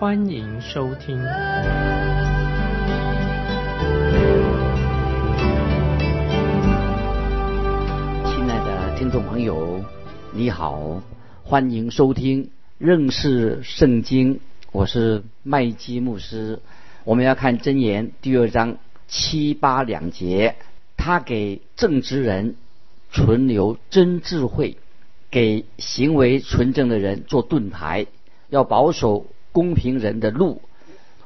欢迎收听。亲爱的听众朋友，你好，欢迎收听认识圣经。我是麦基牧师。我们要看箴言第二章七八两节，他给正直人存留真智慧，给行为纯正的人做盾牌，要保守公平人的路，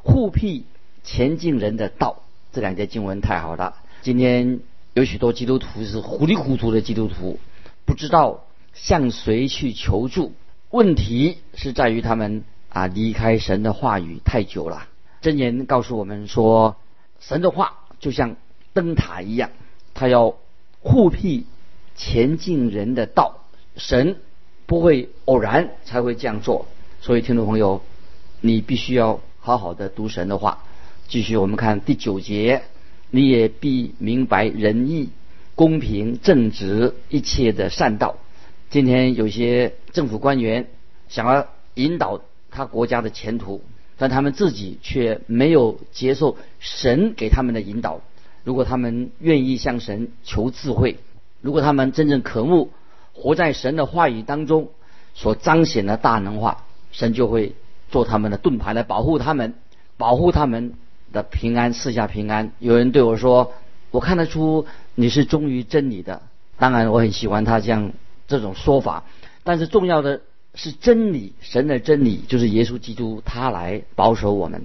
护庇前进人的道。这两节经文太好了。今天有许多基督徒是糊里糊涂的基督徒，不知道向谁去求助。问题是在于他们啊离开神的话语太久了。箴言告诉我们说，神的话就像灯塔一样，它要护庇前进人的道。神不会偶然才会这样做，所以听众朋友，你必须要好好的读神的话。继续，我们看第九节，你也必明白仁义、公平、正直一切的善道。今天有些政府官员想要引导他国家的前途，但他们自己却没有接受神给他们的引导。如果他们愿意向神求智慧，如果他们真正渴慕活在神的话语当中所彰显的大能话，神就会做他们的盾牌来保护他们，保护他们的平安，四下平安。有人对我说：“我看得出你是忠于真理的。”当然，我很喜欢他这样这种说法。但是重要的是真理，神的真理就是耶稣基督，他来保守我们。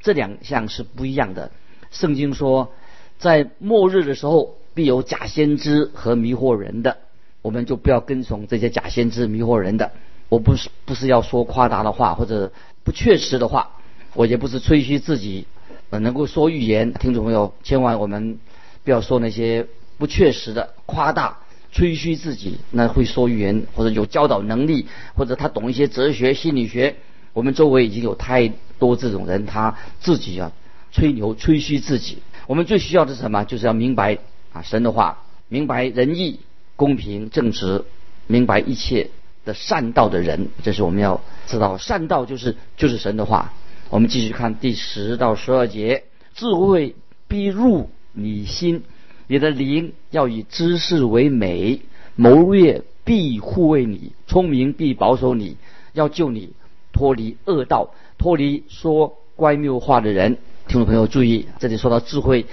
这两项是不一样的。圣经说，在末日的时候，必有假先知和迷惑人的，我们就不要跟从这些假先知、迷惑人的。我不是不是要说夸大的话或者不确实的话，我也不是吹嘘自己呃能够说预言。听众朋友，千万我们不要说那些不确实的、夸大、吹嘘自己，那会说预言或者有教导能力，或者他懂一些哲学、心理学。我们周围已经有太多这种人，他自己啊吹牛、吹嘘自己。我们最需要的是什么？就是要明白啊神的话，明白仁义、公平、正直，明白一切善道的人。这是我们要知道，善道就是就是神的话。我们继续看第十到十二节：智慧必入你心，你的灵要以知识为美，谋略必护卫你，聪明必保守你，要救你脱离恶道，脱离说乖谬话的人。听众朋友注意，这里说到智慧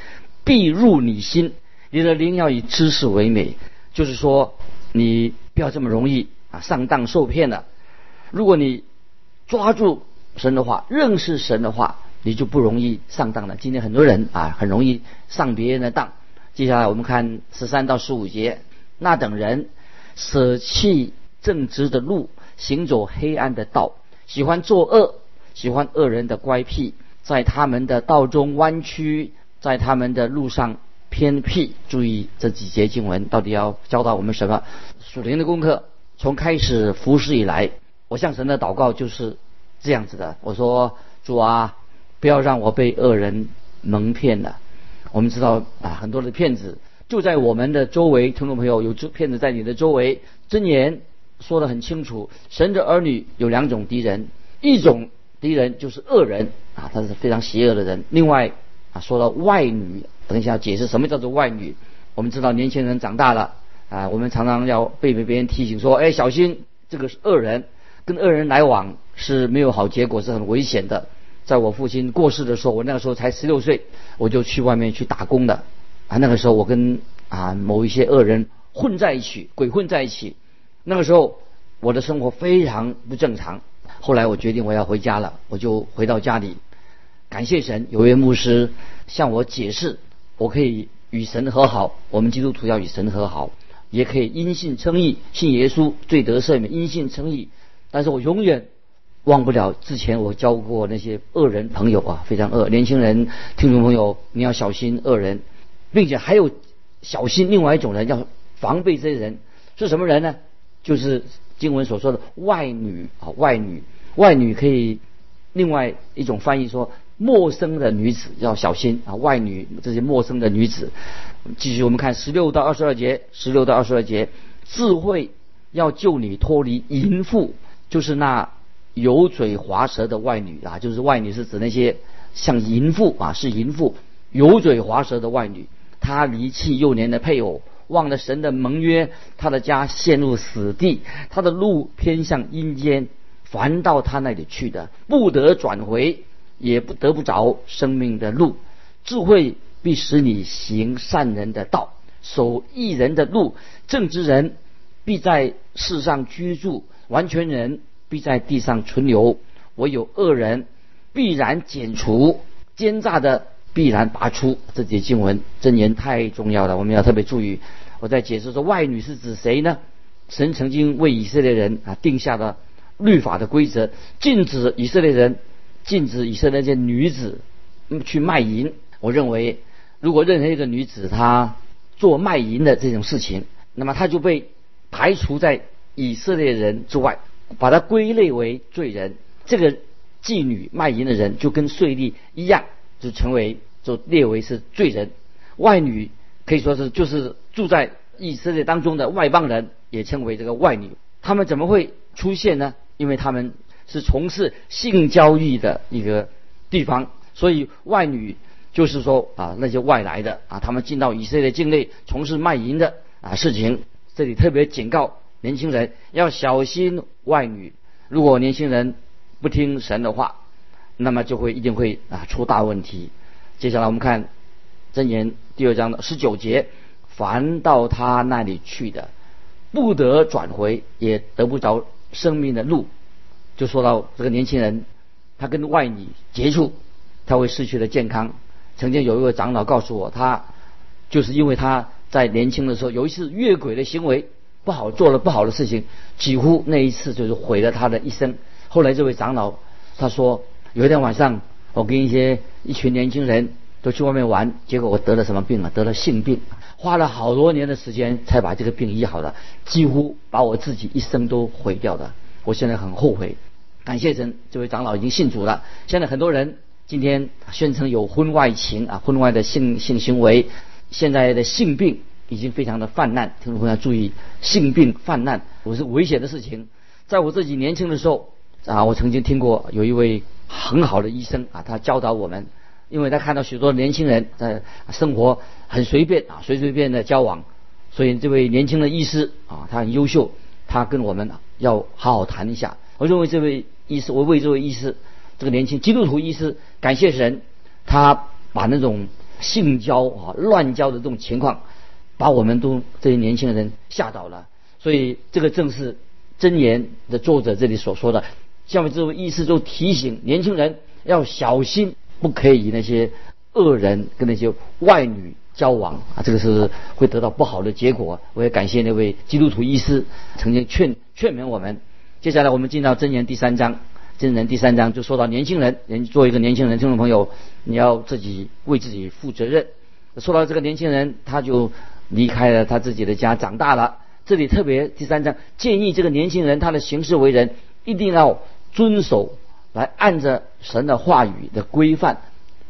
必入你心，你的灵要以知识为美，就是说你不要这么容易上当受骗了。如果你抓住神的话，认识神的话，你就不容易上当了。今天很多人啊很容易上别人的当。接下来我们看十三到十五节，那等人舍弃正直的路，行走黑暗的道，喜欢作恶，喜欢恶人的乖僻。在他们的道中弯曲，在他们的路上偏僻。注意这几节经文到底要教导我们什么属灵的功课？从开始服侍以来，我向神的祷告就是这样子的。我说主啊，不要让我被恶人蒙骗了。我们知道啊，很多的骗子就在我们的周围。听众朋友，有骗子在你的周围。箴言说得很清楚，神的儿女有两种敌人，一种。敌人就是恶人啊，他是非常邪恶的人。另外啊，说到外女，等一下解释什么叫做外女。我们知道年轻人长大了啊，我们常常要被别人提醒说，哎，小心这个是恶人，跟恶人来往是没有好结果，是很危险的。在我父亲过世的时候，我那个时候才十六岁，我就去外面去打工的啊。那个时候我跟啊某一些恶人混在一起，鬼混在一起。那个时候我的生活非常不正常。后来我决定我要回家了，我就回到家里，感谢神，有位牧师向我解释，我可以与神和好，我们基督徒要与神和好，也可以因信称义，信耶稣罪得赦免，因信称义。但是我永远忘不了之前我教过那些恶人朋友啊，非常恶。年轻人、听众朋友，你要小心恶人，并且还有小心另外一种人，要防备这些人是什么人呢？就是经文所说的外女啊，外女，外女可以另外一种翻译说陌生的女子要小心啊，外女这些陌生的女子。继续我们看十六到二十二节，十六到二十二节，智慧要救你脱离淫妇，就是那。油嘴滑舌的外女啊，就是外女是指那些像淫妇啊，是淫妇，油嘴滑舌的外女。她离弃幼年的配偶，忘了神的盟约，她的家陷入死地，她的路偏向阴间，凡到她那里去的，不得转回，也不得不着生命的路。智慧必使你行善人的道，守义人的路。正直人必在世上居住，完全人。必在地上存留，唯有恶人必然剪除，奸诈的必然拔出。这节经文真言太重要了，我们要特别注意。我在解释说，外女是指谁呢？神曾经为以色列人啊定下了律法的规则，禁止以色列人，禁止以色列那些女子去卖淫。我认为，如果任何一个女子她做卖淫的这种事情，那么她就被排除在以色列人之外。把她归类为罪人，这个妓女卖淫的人就跟税吏一样，就成为就列为是罪人。外女可以说是就是住在以色列当中的外邦人，也称为这个外女。他们怎么会出现呢？因为他们是从事性交易的一个地方，所以外女就是说啊那些外来的啊，他们进到以色列境内从事卖淫的啊事情。这里特别警告。年轻人要小心外女，如果年轻人不听神的话，那么就会一定会啊出大问题。接下来我们看箴言第二章的十九节：凡到他那里去的，不得转回，也得不着生命的路。就说到这个年轻人，他跟外女接触，他会失去了健康。曾经有一位长老告诉我，他就是因为他在年轻的时候有一次越轨的行为。不好做了不好的事情，几乎那一次就是毁了他的一生。后来这位长老他说，有一天晚上，我跟一些一群年轻人都去外面玩，结果我得了什么病啊？得了性病，花了好多年的时间才把这个病医好了，几乎把我自己一生都毁掉了。我现在很后悔。感谢神，这位长老已经信主了。现在很多人今天宣称有婚外情啊，婚外的性性行为，现在的性病。已经非常的泛滥，听众朋友要注意，性病泛滥不是危险的事情。在我自己年轻的时候啊，我曾经听过有一位很好的医生啊，他教导我们，因为他看到许多年轻人在生活很随便啊，随随便的交往，所以这位年轻的医师啊，他很优秀，他跟我们要好好谈一下。我认为这位医师，我为这位医师，这个年轻基督徒医师感谢神，他把那种性交啊、乱交的这种情况。把我们都这些年轻人吓倒了，所以这个正是真言的作者这里所说的。下面这位医师就提醒年轻人要小心，不可以那些恶人跟那些外女交往啊，这个是会得到不好的结果。我也感谢那位基督徒医师曾经劝劝勉我们。接下来我们进到真言第三章，真言第三章就说到年轻人，人作为一个年轻人，听众朋友，你要自己为自己负责任。说到这个年轻人，他就。离开了他自己的家，长大了。这里特别第三章建议这个年轻人，他的行事为人一定要遵守，来按着神的话语的规范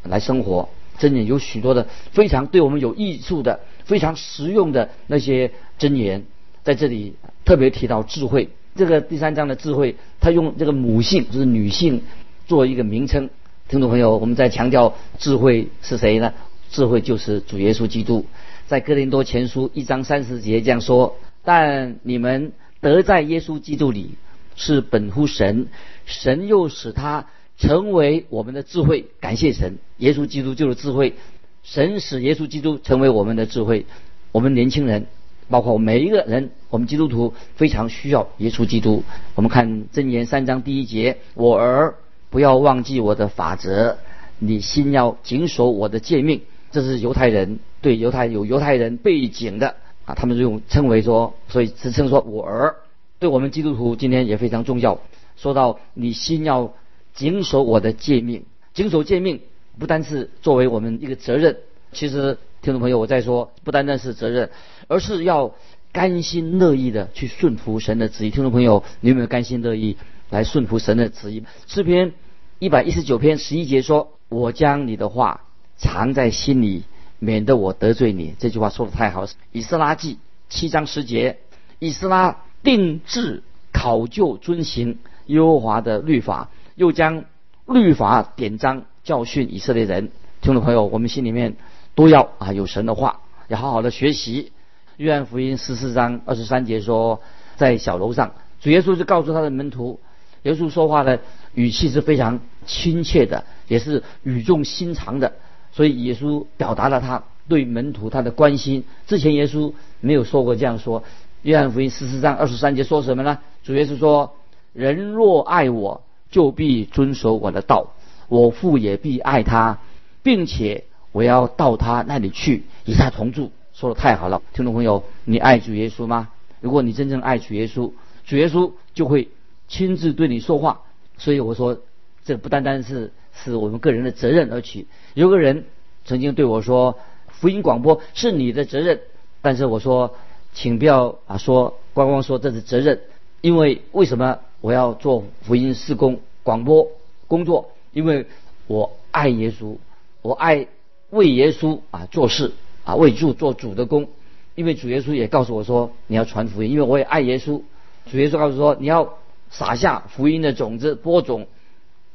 来生活。真言有许多的非常对我们有益处的、非常实用的那些真言，在这里特别提到智慧。这个第三章的智慧，他用这个母性，就是女性，做一个名称。听众朋友，我们在强调智慧是谁呢？智慧就是主耶稣基督。在哥林多前书一章三十节这样说：但你们得在耶稣基督里是本乎神，神又使他成为我们的智慧。感谢神，耶稣基督就是智慧。神使耶稣基督成为我们的智慧。我们年轻人，包括每一个人，我们基督徒非常需要耶稣基督。我们看箴言三章第一节：我儿不要忘记我的法则，你心要谨守我的诫命。这是犹太人对犹太有犹太人背景的啊，他们用称为说，所以自称说我儿，对我们基督徒今天也非常重要。说到你心要谨守我的诫命，谨守诫命不单是作为我们一个责任，其实听众朋友我在说，不单单是责任，而是要甘心乐意的去顺服神的旨意。听众朋友，你有没有甘心乐意来顺服神的旨意？诗篇一百一十九篇十一节说：“我将你的话藏在心里，免得我得罪你。”这句话说的太好。以斯拉记七章十节，以斯拉定制考究遵行耶和华的律法，又将律法典章教训以色列人。听众朋友，我们心里面都要啊有神的话，要好好的学习。约翰福音十四章二十三节说，在小楼上，主耶稣就告诉他的门徒，耶稣说话的语气是非常亲切的，也是语重心长的，所以耶稣表达了他对门徒他的关心。之前耶稣没有说过这样说。约翰福音十四章二十三节说什么呢？主耶稣说：“人若爱我，就必遵守我的道，我父也必爱他，并且我要到他那里去，与他同住。”说的太好了，听众朋友，你爱主耶稣吗？如果你真正爱主耶稣，主耶稣就会亲自对你说话。所以我说，这不单单是是我们个人的责任而起。有个人曾经对我说，福音广播是你的责任，但是我说，请不要啊说光光说这是责任，因为为什么我要做福音施工广播工作？因为我爱耶稣，我爱为耶稣啊做事。啊，为主做主的工，因为主耶稣也告诉我说，你要传福音，因为我也爱耶稣。主耶稣告诉说，你要撒下福音的种子，播种，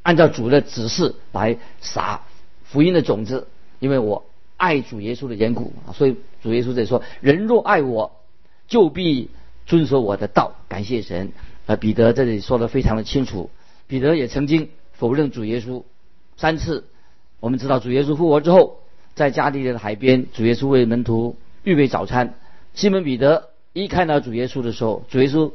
按照主的指示来撒福音的种子，因为我爱主耶稣的缘故啊，所以主耶稣在说，人若爱我，就必遵守我的道。感谢神。彼得这里说的非常的清楚。彼得也曾经否认主耶稣三次。我们知道主耶稣复活之后。在加利利的海边，主耶稣为门徒预备早餐。西门彼得一看到主耶稣的时候，主耶稣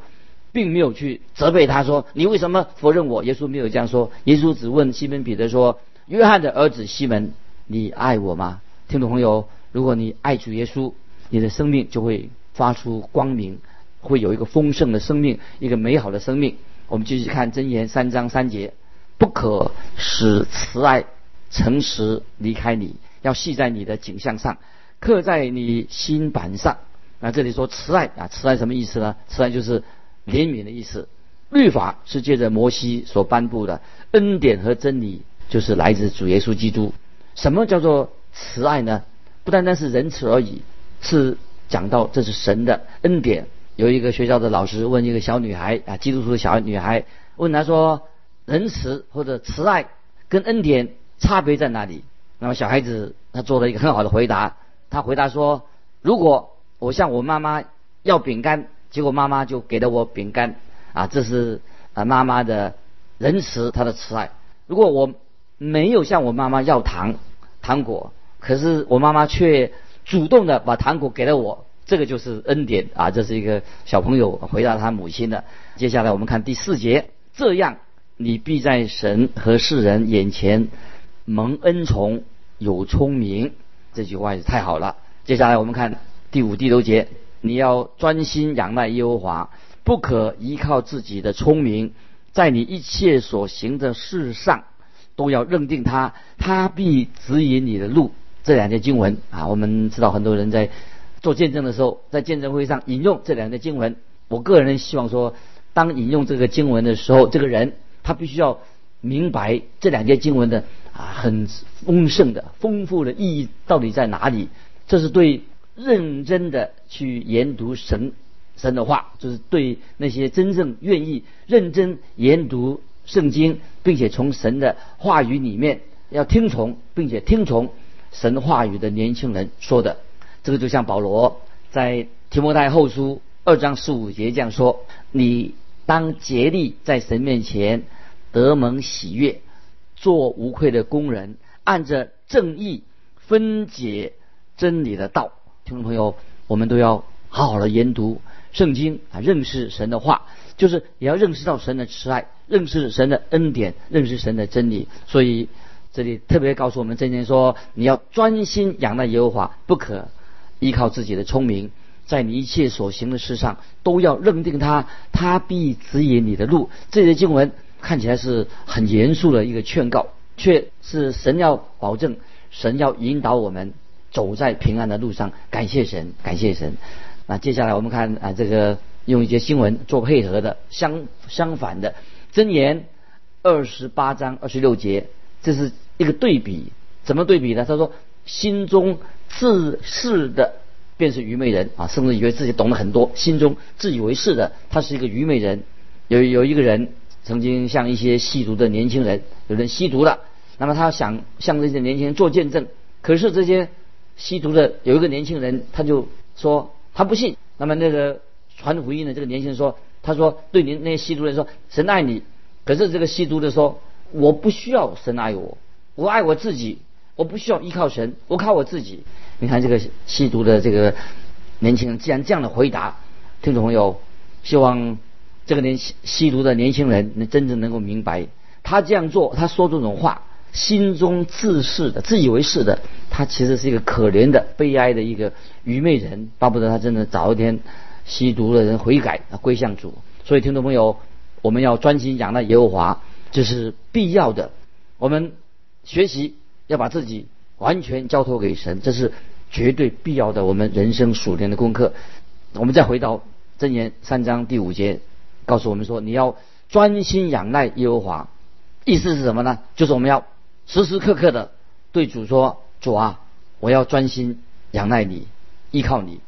并没有去责备他说：“你为什么否认我？”耶稣没有这样说。耶稣只问西门彼得说：“约翰的儿子西门，你爱我吗？”听众朋友，如果你爱主耶稣，你的生命就会发出光明，会有一个丰盛的生命，一个美好的生命。我们继续看箴言三章三节：“不可使慈爱、诚实离开你。”要系在你的颈项上，刻在你心板上。那，这里说慈爱啊，慈爱什么意思呢？慈爱就是怜悯的意思。律法是借着摩西所颁布的，恩典和真理就是来自主耶稣基督。什么叫做慈爱呢？不单单是仁慈而已，是讲到这是神的恩典。有一个学校的老师问一个小女孩啊，基督徒的小女孩，问她说：仁慈或者慈爱跟恩典差别在哪里？那么小孩子他做了一个很好的回答，他回答说：“如果我向我妈妈要饼干，结果妈妈就给了我饼干，啊，这是啊妈妈的仁慈，她的慈爱。如果我没有向我妈妈要糖糖果，可是我妈妈却主动的把糖果给了我，这个就是恩典啊。”这是一个小朋友回答他母亲的。接下来我们看第四节，这样你必在神和世人眼前。蒙恩宠有聪明，这句话也太好了。接下来我们看第五、第六节，你要专心仰赖耶和华，不可依靠自己的聪明，在你一切所行的事上都要认定他，他必指引你的路。这两节经文啊，我们知道很多人在做见证的时候，在见证会上引用这两节经文。我个人希望说，当引用这个经文的时候，这个人他必须要明白这两节经文的。啊，很丰盛的、丰富的意义到底在哪里？这是对认真的去研读神神的话，就是对那些真正愿意认真研读圣经，并且从神的话语里面要听从，并且听从神话语的年轻人说的。这个就像保罗在提摩太后书二章十五节这样说：“你当竭力在神面前得蒙喜悦。”做无愧的工人，按着正义分解真理的道。听众朋友，我们都要好好的研读圣经啊，认识神的话，就是也要认识到神的慈爱，认识神的恩典，认识神的真理。所以这里特别告诉我们，今天说你要专心仰赖耶和华，不可依靠自己的聪明，在你一切所行的事上都要认定他，他必指引你的路。这些经文看起来是很严肃的一个劝告，却是神要保证，神要引导我们走在平安的路上。感谢神，感谢神。那接下来我们看啊，这个用一些新闻做配合的相相反的箴言二十八章二十六节，这是一个对比。怎么对比呢？他说：“心中自恃的便是愚昧人啊，甚至以为自己懂得很多。心中自以为是的，他是一个愚昧人。有有一个人曾经向一些吸毒的年轻人，有人吸毒了，那么他想向这些年轻人做见证，可是这些吸毒的有一个年轻人，他就说他不信。那么那个传福音的这个年轻人说，他说对您那些吸毒人说，神爱你。可是这个吸毒的说，我不需要神爱我，我爱我自己。”我不需要依靠神，我靠我自己。你看这个吸毒的这个年轻人，既然这样的回答，听众朋友，希望这个年吸吸毒的年轻人能真正能够明白，他这样做，他说这种话，心中自是的、自以为是的，他其实是一个可怜的、悲哀的一个愚昧人，巴不得他真的早一天吸毒的人悔改、归向主。所以，听众朋友，我们要专心仰赖耶和华，这是必要的。我们学习。要把自己完全交托给神，这是绝对必要的。我们人生属天的功课。我们再回到箴言三章第五节，告诉我们说：你要专心仰赖耶和华。意思是什么呢？就是我们要时时刻刻的对主说：主啊，我要专心仰赖你，依靠你。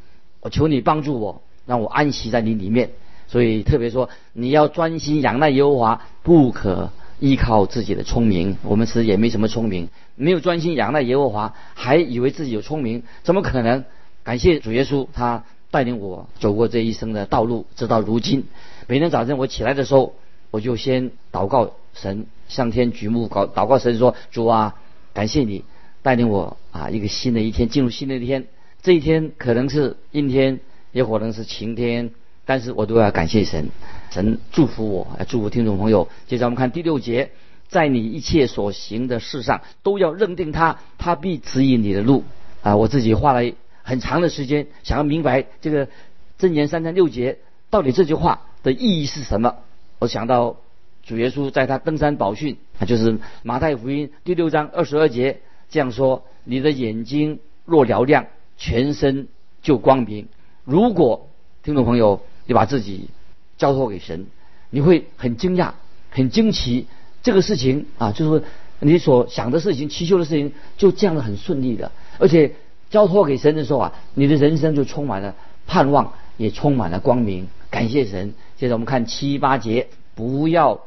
我求你帮助我，让我安息在你里面。所以特别说，你要专心仰赖耶和华，不可。依靠自己的聪明，我们其实也没什么聪明，没有专心仰赖耶和华，还以为自己有聪明，怎么可能？感谢主耶稣，他带领我走过这一生的道路，直到如今。每天早晨我起来的时候，我就先祷告神，向天举目祷祷告神说：“主啊，感谢你带领我啊，一个新的一天进入新的一天。这一天可能是阴天，也可能是晴天。”但是我都要感谢神，神祝福我，祝福听众朋友。接着我们看第六节，在你一切所行的事上，都要认定他，他必指引你的路。啊，我自己花了很长的时间，想要明白这个箴言三章六节到底这句话的意义是什么。我想到主耶稣在他登山宝训，啊，就是马太福音第六章二十二节这样说：你的眼睛若嘹亮，全身就光明。如果听众朋友。你把自己交托给神，你会很惊讶、很惊奇，这个事情啊，就是你所想的事情、祈求的事情，就这样的很顺利的。而且交托给神的时候啊，你的人生就充满了盼望，也充满了光明。感谢神。接着我们看七八节，不要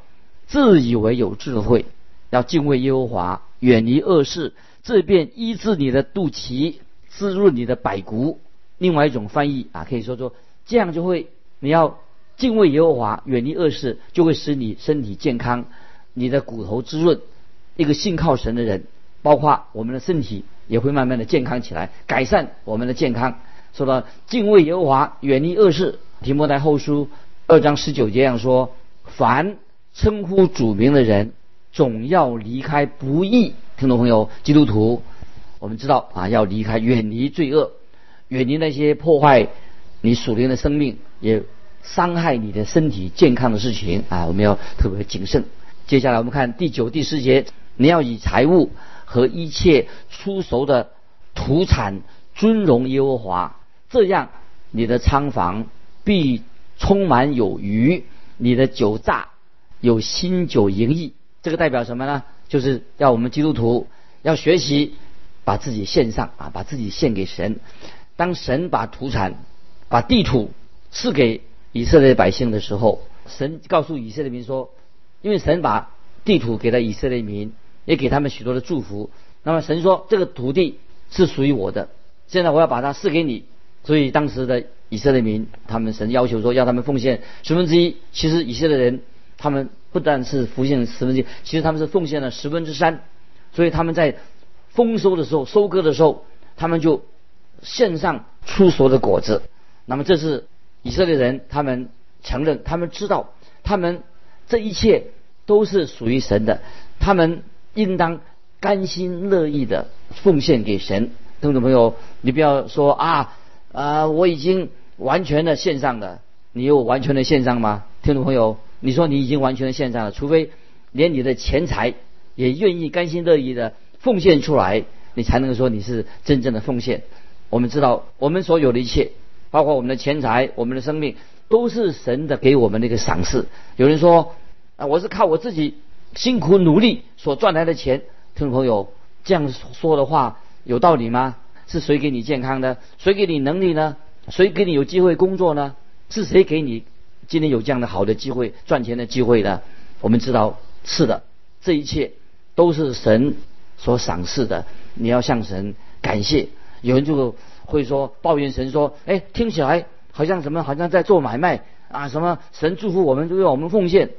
自以为有智慧，要敬畏耶和华，远离恶事，这便医治你的肚脐，滋润你的百骨。另外一种翻译啊，可以说说这样就会。你要敬畏耶和华，远离恶事，就会使你身体健康，你的骨头滋润。一个信靠神的人，包括我们的身体也会慢慢的健康起来，改善我们的健康。说到敬畏耶和华，远离恶事，提摩太后书二章十九节这样说：凡称呼主名的人，总要离开不义。听众朋友，基督徒，我们知道啊，要离开，远离罪恶，远离那些破坏你属灵的生命。也伤害你的身体健康的事情啊，我们要特别谨慎。接下来我们看第九、第十节，你要以财物和一切出熟的土产尊荣耶和华，这样你的仓房必充满有余，你的酒榨有新酒盈溢。这个代表什么呢？就是要我们基督徒要学习把自己献上啊，把自己献给神。当神把土产、把地土。赐给以色列百姓的时候，神告诉以色列民说：“因为神把地土给了以色列民，也给他们许多的祝福。那么神说，这个土地是属于我的，现在我要把它赐给你。所以当时的以色列民，他们神要求说，要他们奉献十分之一。其实以色列人他们不但是奉献十分之一，其实他们是奉献了十分之三。所以他们在丰收的时候、收割的时候，他们就献上出所的果子。那么这是。以色列人，他们承认，他们知道，他们这一切都是属于神的，他们应当甘心乐意的奉献给神。听众朋友，你不要说啊啊，我已经完全的献上了，你有完全的献上吗？听众朋友，你说你已经完全的献上了，除非连你的钱财也愿意甘心乐意的奉献出来，你才能说你是真正的奉献。我们知道，我们所有的一切，包括我们的钱财、我们的生命，都是神的给我们的一个赏赐。有人说啊，我是靠我自己辛苦努力所赚来的钱。听众朋友，这样说的话有道理吗？是谁给你健康的？谁给你能力呢？谁给你有机会工作呢？是谁给你今天有这样的好的机会赚钱的机会呢？我们知道是的，这一切都是神所赏赐的。你要向神感谢。有人就会说抱怨神说：“哎，听起来好像什么，好像在做买卖啊？什么神祝福我们，就要我们奉献。”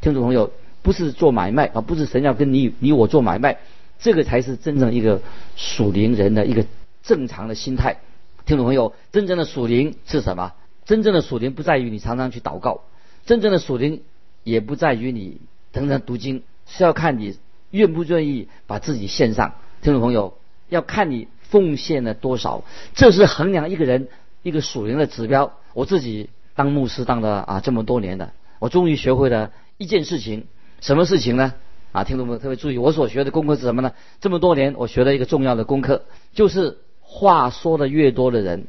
听众朋友，不是做买卖啊，不是神要跟你你我做买卖，这个才是真正一个属灵人的一个正常的心态。听众朋友，真正的属灵是什么？真正的属灵不在于你常常去祷告，真正的属灵也不在于你常常读经，是要看你愿不愿意把自己献上。听众朋友，要看你。奉献了多少？这是衡量一个人一个属灵的指标。我自己当牧师当了啊这么多年的，我终于学会了一件事情。什么事情呢？啊，听众们特别注意，我所学的功课是什么呢？这么多年我学了一个重要的功课，就是话说的越多的人，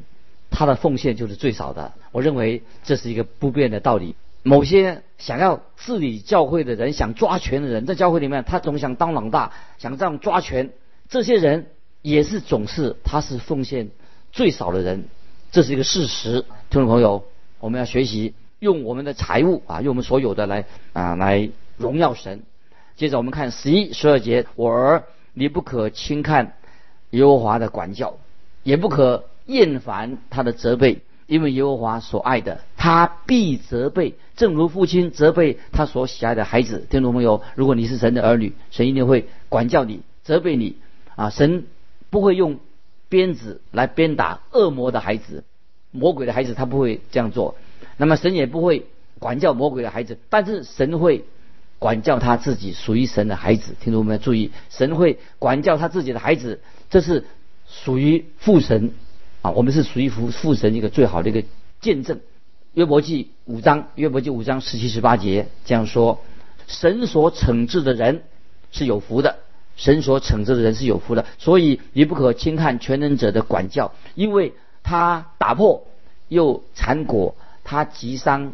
他的奉献就是最少的。我认为这是一个不变的道理。某些想要治理教会的人，想抓权的人，在教会里面他总想当老大，想这样抓权。这些人。也是总是他是奉献最少的人，这是一个事实。听众朋友，我们要学习用我们的财物啊，用我们所有的来啊来荣耀神。接着我们看十一、十二节，我儿，你不可轻看耶和华的管教，也不可厌烦他的责备，因为耶和华所爱的，他必责备，正如父亲责备他所喜爱的孩子。听众朋友，如果你是神的儿女，神一定会管教你、责备你啊，神。不会用鞭子来鞭打恶魔的孩子，魔鬼的孩子他不会这样做。那么神也不会管教魔鬼的孩子，但是神会管教他自己属于神的孩子。听众们注意，神会管教他自己的孩子，这是属于父神啊。我们是属于父父神一个最好的一个见证。约伯记五章，约伯记五章十七十八节这样说：神所惩治的人是有福的。神所惩治的人是有福的，所以你不可轻看全能者的管教，因为他打破又残果，他击伤，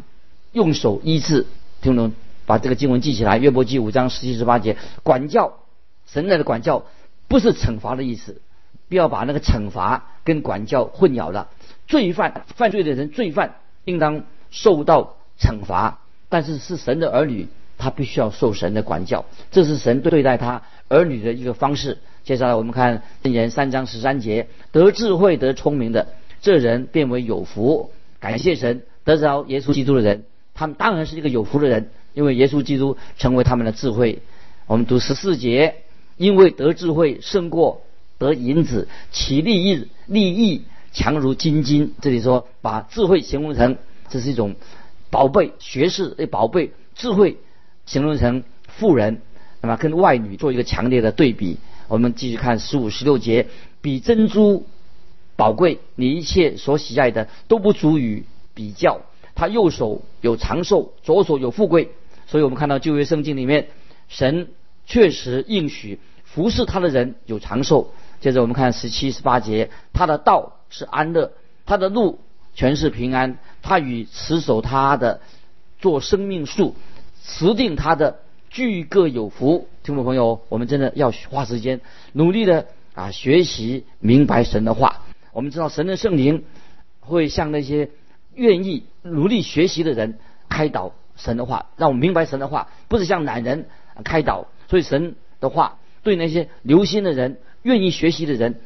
用手医治。听懂？把这个经文记起来。约伯记五章十七十八节，管教神来的管教不是惩罚的意思，不要把那个惩罚跟管教混淆了。罪犯犯罪的人，罪犯应当受到惩罚，但是是神的儿女。他必须要受神的管教，这是神对待他儿女的一个方式。接下来我们看箴言三章十三节：得智慧、得聪明的这人，变为有福。感谢神，得着耶稣基督的人，他们当然是一个有福的人，因为耶稣基督成为他们的智慧。我们读十四节：因为得智慧胜过得银子，其利益利益强如金金。这里说把智慧形容成这是一种宝贝，学士的，宝贝智慧。形容成富人，那么跟外女做一个强烈的对比。我们继续看十五、十六节，比珍珠宝贵，你一切所喜爱的都不足以比较。他右手有长寿，左手有富贵。所以我们看到旧约圣经里面，神确实应许服侍他的人有长寿。接着我们看十七、十八节，他的道是安乐，他的路全是平安。他与持守他的做生命树。持定他的俱各有福，听众朋友，我们真的要花时间努力的啊学习明白神的话。我们知道神的圣灵会向那些愿意努力学习的人开导神的话，让我们明白神的话，不是向懒人开导。所以神的话对那些留心的人、愿意学习的人，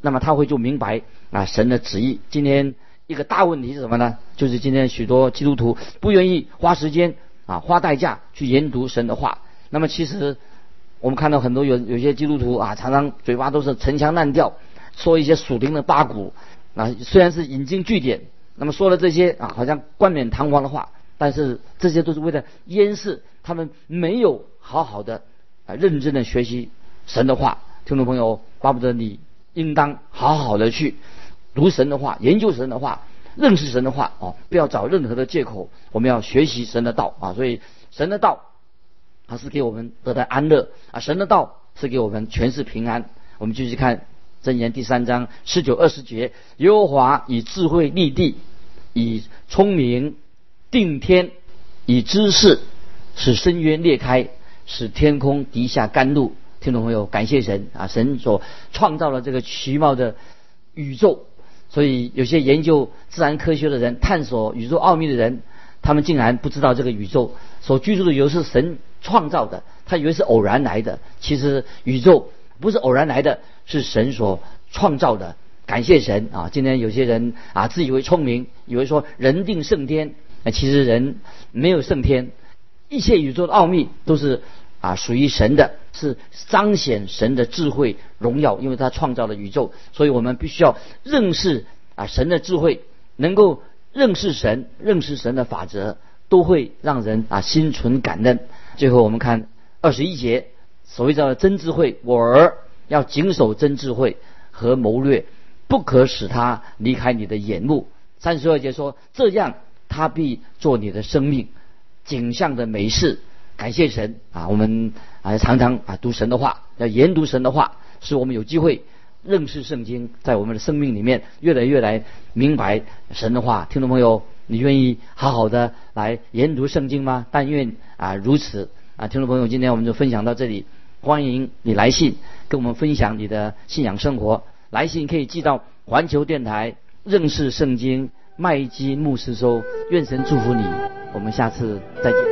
那么他会就明白啊神的旨意。今天一个大问题是什么呢？就是今天许多基督徒不愿意花时间。啊，花代价去研读神的话。那么其实我们看到很多有有些基督徒啊，常常嘴巴都是陈腔滥调，说一些属灵的八股。啊，虽然是引经据典，那么说了这些啊，好像冠冕堂皇的话，但是这些都是为了掩饰他们没有好好的啊认真的学习神的话。听众朋友，巴不得你应当好好的去读神的话，研究神的话，认识神的话哦，不要找任何的借口，我们要学习神的道啊。所以神的道，它是给我们得到安乐啊，神的道是给我们全是平安。我们继续看箴言第三章十九二十节：耶和华以智慧立地，以聪明定天，以知识使深渊裂开，使天空滴下甘露。听众朋友，感谢神啊！神所创造了这个奇妙的宇宙，所以有些研究自然科学的人、探索宇宙奥秘的人，他们竟然不知道这个宇宙所居住的由是神创造的，他以为是偶然来的。其实宇宙不是偶然来的，是神所创造的。感谢神啊！今天有些人啊，自以为聪明，以为说人定胜天，那其实人没有胜天，一切宇宙的奥秘都是。啊，属于神的，是彰显神的智慧荣耀，因为他创造了宇宙，所以我们必须要认识啊神的智慧，能够认识神，认识神的法则，都会让人啊心存感恩。最后我们看二十一节，所谓叫真智慧，我儿要谨守真智慧和谋略，不可使他离开你的眼目。三十二节说，这样他必做你的生命景象的美事。感谢神啊！我们啊常常啊读神的话，要研读神的话，使我们有机会认识圣经，在我们的生命里面越来越来明白神的话。听众朋友，你愿意好好的来研读圣经吗？但愿啊如此啊！听众朋友，今天我们就分享到这里，欢迎你来信跟我们分享你的信仰生活。来信可以寄到环球电台认识圣经麦基牧师收。愿神祝福你，我们下次再见。